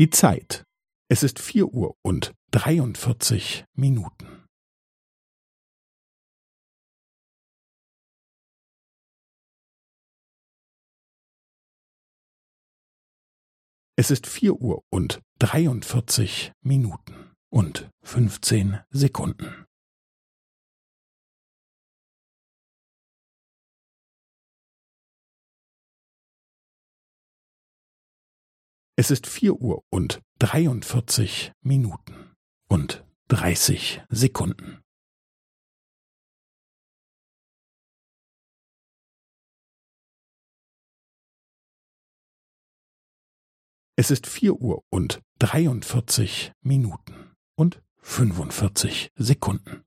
Die Zeit. Es ist vier Uhr und dreiundvierzig Minuten. Es ist vier Uhr und dreiundvierzig Minuten und fünfzehn Sekunden. Es ist vier Uhr und dreiundvierzig Minuten und dreißig Sekunden. Es ist vier Uhr und dreiundvierzig Minuten und fünfundvierzig Sekunden.